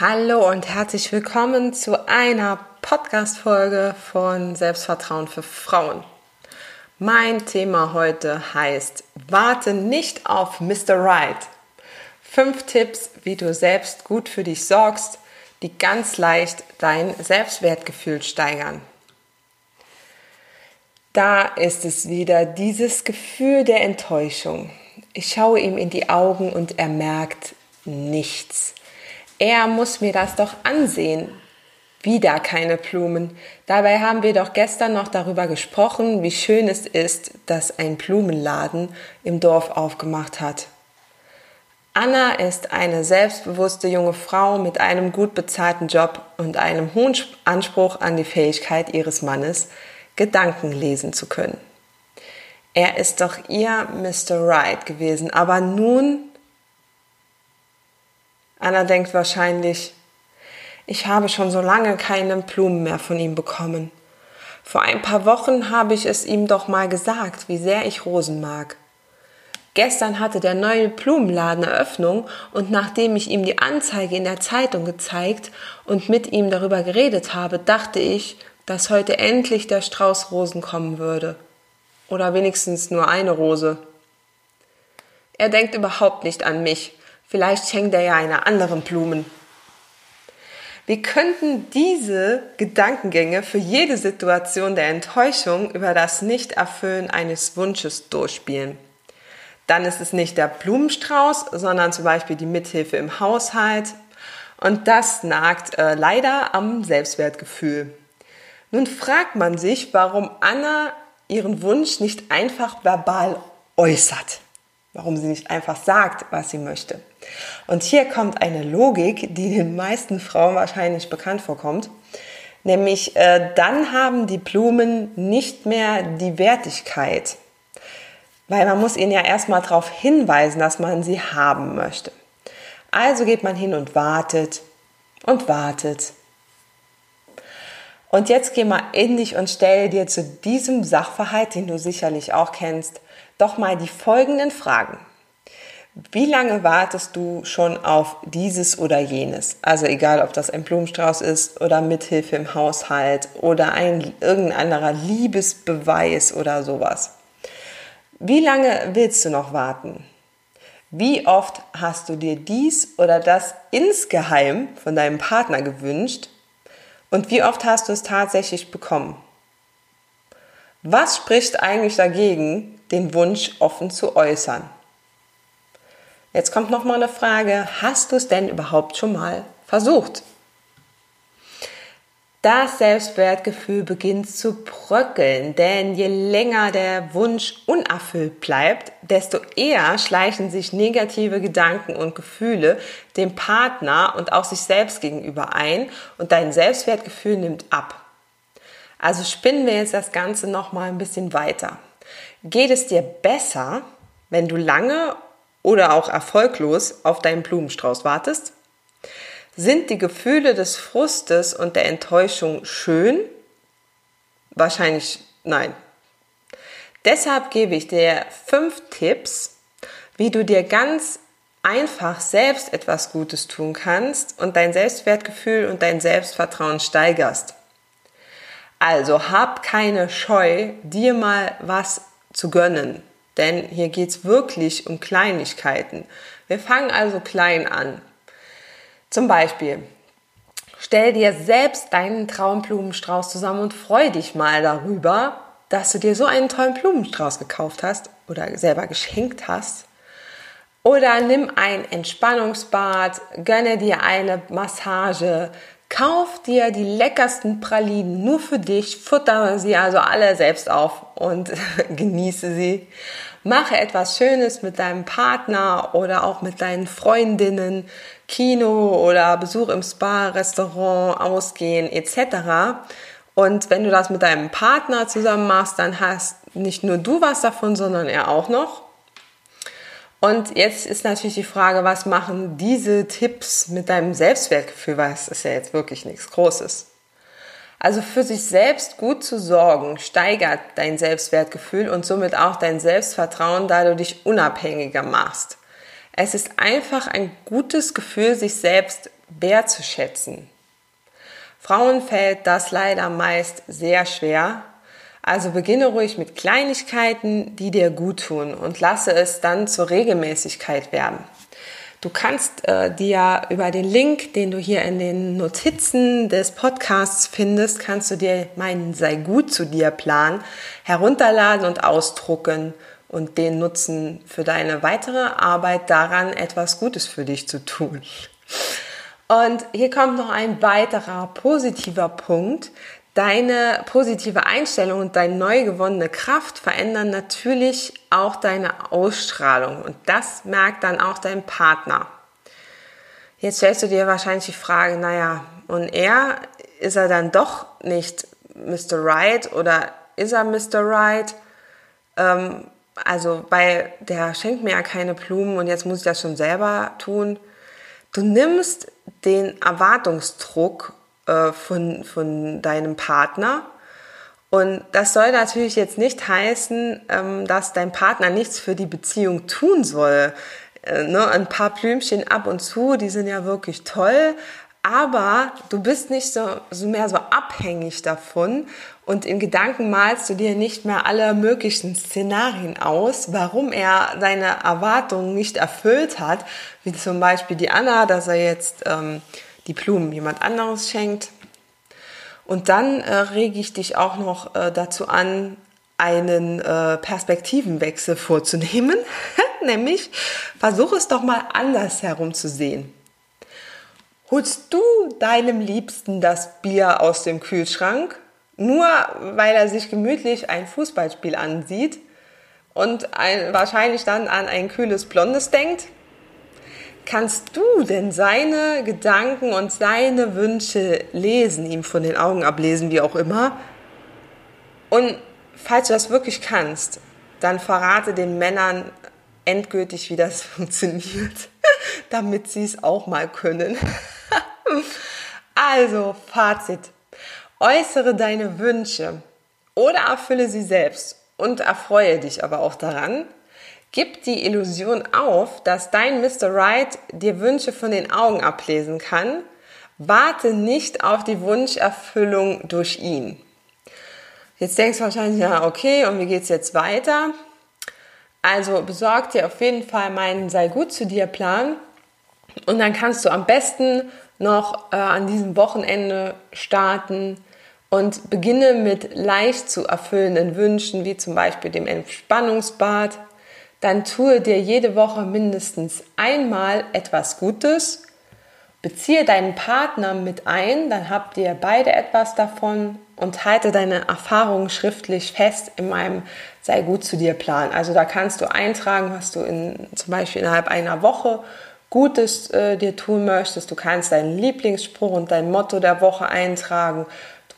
Hallo und herzlich willkommen zu einer Podcast-Folge von Selbstvertrauen für Frauen. Mein Thema heute heißt Warte nicht auf Mr. Right. Fünf Tipps, wie du selbst gut für dich sorgst, die ganz leicht dein Selbstwertgefühl steigern. Da ist es wieder dieses Gefühl der Enttäuschung. Ich schaue ihm in die Augen und er merkt nichts. Er muss mir das doch ansehen. Wieder keine Blumen. Dabei haben wir doch gestern noch darüber gesprochen, wie schön es ist, dass ein Blumenladen im Dorf aufgemacht hat. Anna ist eine selbstbewusste junge Frau mit einem gut bezahlten Job und einem hohen Anspruch an die Fähigkeit ihres Mannes, Gedanken lesen zu können. Er ist doch ihr Mr. Right gewesen, aber nun Anna denkt wahrscheinlich, ich habe schon so lange keine Blumen mehr von ihm bekommen. Vor ein paar Wochen habe ich es ihm doch mal gesagt, wie sehr ich Rosen mag. Gestern hatte der neue Blumenladen Eröffnung und nachdem ich ihm die Anzeige in der Zeitung gezeigt und mit ihm darüber geredet habe, dachte ich, dass heute endlich der Strauß Rosen kommen würde. Oder wenigstens nur eine Rose. Er denkt überhaupt nicht an mich, Vielleicht schenkt er ja einer anderen Blumen. Wir könnten diese Gedankengänge für jede Situation der Enttäuschung über das Nichterfüllen eines Wunsches durchspielen. Dann ist es nicht der Blumenstrauß, sondern zum Beispiel die Mithilfe im Haushalt. Und das nagt äh, leider am Selbstwertgefühl. Nun fragt man sich, warum Anna ihren Wunsch nicht einfach verbal äußert warum sie nicht einfach sagt, was sie möchte. Und hier kommt eine Logik, die den meisten Frauen wahrscheinlich bekannt vorkommt. Nämlich äh, dann haben die Blumen nicht mehr die Wertigkeit. Weil man muss ihnen ja erstmal darauf hinweisen, dass man sie haben möchte. Also geht man hin und wartet und wartet. Und jetzt geh mal in dich und stell dir zu diesem Sachverhalt, den du sicherlich auch kennst, doch mal die folgenden Fragen. Wie lange wartest du schon auf dieses oder jenes? Also egal, ob das ein Blumenstrauß ist oder Mithilfe im Haushalt oder ein irgendein anderer Liebesbeweis oder sowas. Wie lange willst du noch warten? Wie oft hast du dir dies oder das insgeheim von deinem Partner gewünscht? Und wie oft hast du es tatsächlich bekommen? Was spricht eigentlich dagegen, den Wunsch offen zu äußern? Jetzt kommt noch mal eine Frage, hast du es denn überhaupt schon mal versucht? Das Selbstwertgefühl beginnt zu bröckeln, denn je länger der Wunsch unerfüllt bleibt, desto eher schleichen sich negative Gedanken und Gefühle dem Partner und auch sich selbst gegenüber ein und dein Selbstwertgefühl nimmt ab. Also spinnen wir jetzt das Ganze noch mal ein bisschen weiter. Geht es dir besser, wenn du lange oder auch erfolglos auf deinen Blumenstrauß wartest? Sind die Gefühle des Frustes und der Enttäuschung schön? Wahrscheinlich nein. Deshalb gebe ich dir fünf Tipps, wie du dir ganz einfach selbst etwas Gutes tun kannst und dein Selbstwertgefühl und dein Selbstvertrauen steigerst. Also hab keine Scheu, dir mal was zu gönnen. Denn hier geht's wirklich um Kleinigkeiten. Wir fangen also klein an. Zum Beispiel, stell dir selbst deinen Traumblumenstrauß zusammen und freu dich mal darüber, dass du dir so einen tollen Blumenstrauß gekauft hast oder selber geschenkt hast. Oder nimm ein Entspannungsbad, gönne dir eine Massage, Kauf dir die leckersten Pralinen nur für dich, futter sie also alle selbst auf und genieße sie. Mache etwas Schönes mit deinem Partner oder auch mit deinen Freundinnen. Kino oder Besuch im Spa, Restaurant, Ausgehen etc. Und wenn du das mit deinem Partner zusammen machst, dann hast nicht nur du was davon, sondern er auch noch. Und jetzt ist natürlich die Frage, was machen diese Tipps mit deinem Selbstwertgefühl? Weil es ist ja jetzt wirklich nichts Großes. Also für sich selbst gut zu sorgen, steigert dein Selbstwertgefühl und somit auch dein Selbstvertrauen, da du dich unabhängiger machst. Es ist einfach ein gutes Gefühl, sich selbst wertzuschätzen. Frauen fällt das leider meist sehr schwer. Also beginne ruhig mit Kleinigkeiten, die dir gut tun und lasse es dann zur Regelmäßigkeit werden. Du kannst äh, dir über den Link, den du hier in den Notizen des Podcasts findest, kannst du dir meinen Sei gut zu dir Plan herunterladen und ausdrucken und den nutzen für deine weitere Arbeit daran, etwas Gutes für dich zu tun. Und hier kommt noch ein weiterer positiver Punkt. Deine positive Einstellung und deine neu gewonnene Kraft verändern natürlich auch deine Ausstrahlung und das merkt dann auch dein Partner. Jetzt stellst du dir wahrscheinlich die Frage, naja, und er, ist er dann doch nicht Mr. Right oder ist er Mr. Right? Ähm, also, weil der schenkt mir ja keine Blumen und jetzt muss ich das schon selber tun. Du nimmst den Erwartungsdruck äh, von, von deinem Partner. Und das soll natürlich jetzt nicht heißen, ähm, dass dein Partner nichts für die Beziehung tun soll. Äh, ne? Ein paar Blümchen ab und zu, die sind ja wirklich toll, aber du bist nicht so, so mehr so abhängig davon und in Gedanken malst du dir nicht mehr alle möglichen Szenarien aus, warum er seine Erwartungen nicht erfüllt hat, wie zum Beispiel die Anna, dass er jetzt ähm, die Blumen jemand anderes schenkt. Und dann äh, rege ich dich auch noch äh, dazu an, einen äh, Perspektivenwechsel vorzunehmen, nämlich versuch es doch mal anders herum zu sehen. Holst du deinem Liebsten das Bier aus dem Kühlschrank, nur weil er sich gemütlich ein Fußballspiel ansieht und ein, wahrscheinlich dann an ein kühles Blondes denkt? Kannst du denn seine Gedanken und seine Wünsche lesen, ihm von den Augen ablesen, wie auch immer? Und falls du das wirklich kannst, dann verrate den Männern endgültig, wie das funktioniert, damit sie es auch mal können. also, Fazit. Äußere deine Wünsche oder erfülle sie selbst und erfreue dich aber auch daran. Gib die Illusion auf, dass dein Mr. Right dir Wünsche von den Augen ablesen kann. Warte nicht auf die Wunscherfüllung durch ihn. Jetzt denkst du wahrscheinlich, ja, okay, und wie geht's jetzt weiter? Also besorg dir auf jeden Fall meinen Sei gut zu dir Plan und dann kannst du am besten noch äh, an diesem Wochenende starten und beginne mit leicht zu erfüllenden Wünschen, wie zum Beispiel dem Entspannungsbad. Dann tue dir jede Woche mindestens einmal etwas Gutes. Beziehe deinen Partner mit ein, dann habt ihr beide etwas davon und halte deine Erfahrungen schriftlich fest in meinem Sei gut zu dir Plan. Also da kannst du eintragen, was du in, zum Beispiel innerhalb einer Woche Gutes äh, dir tun möchtest. Du kannst deinen Lieblingsspruch und dein Motto der Woche eintragen.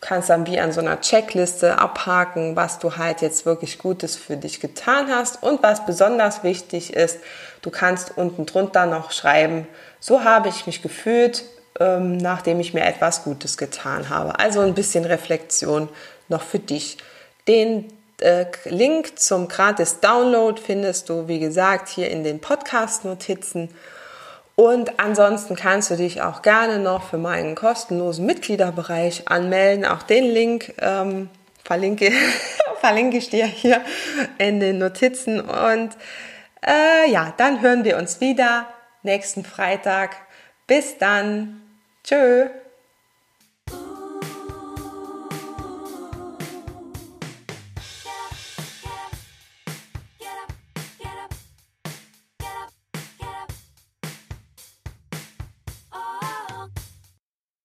Du kannst dann wie an so einer Checkliste abhaken, was du halt jetzt wirklich Gutes für dich getan hast. Und was besonders wichtig ist, du kannst unten drunter noch schreiben, so habe ich mich gefühlt, ähm, nachdem ich mir etwas Gutes getan habe. Also ein bisschen Reflexion noch für dich. Den äh, Link zum gratis Download findest du, wie gesagt, hier in den Podcast-Notizen. Und ansonsten kannst du dich auch gerne noch für meinen kostenlosen Mitgliederbereich anmelden. Auch den Link ähm, verlinke, verlinke ich dir hier in den Notizen. Und äh, ja, dann hören wir uns wieder nächsten Freitag. Bis dann. Tschö.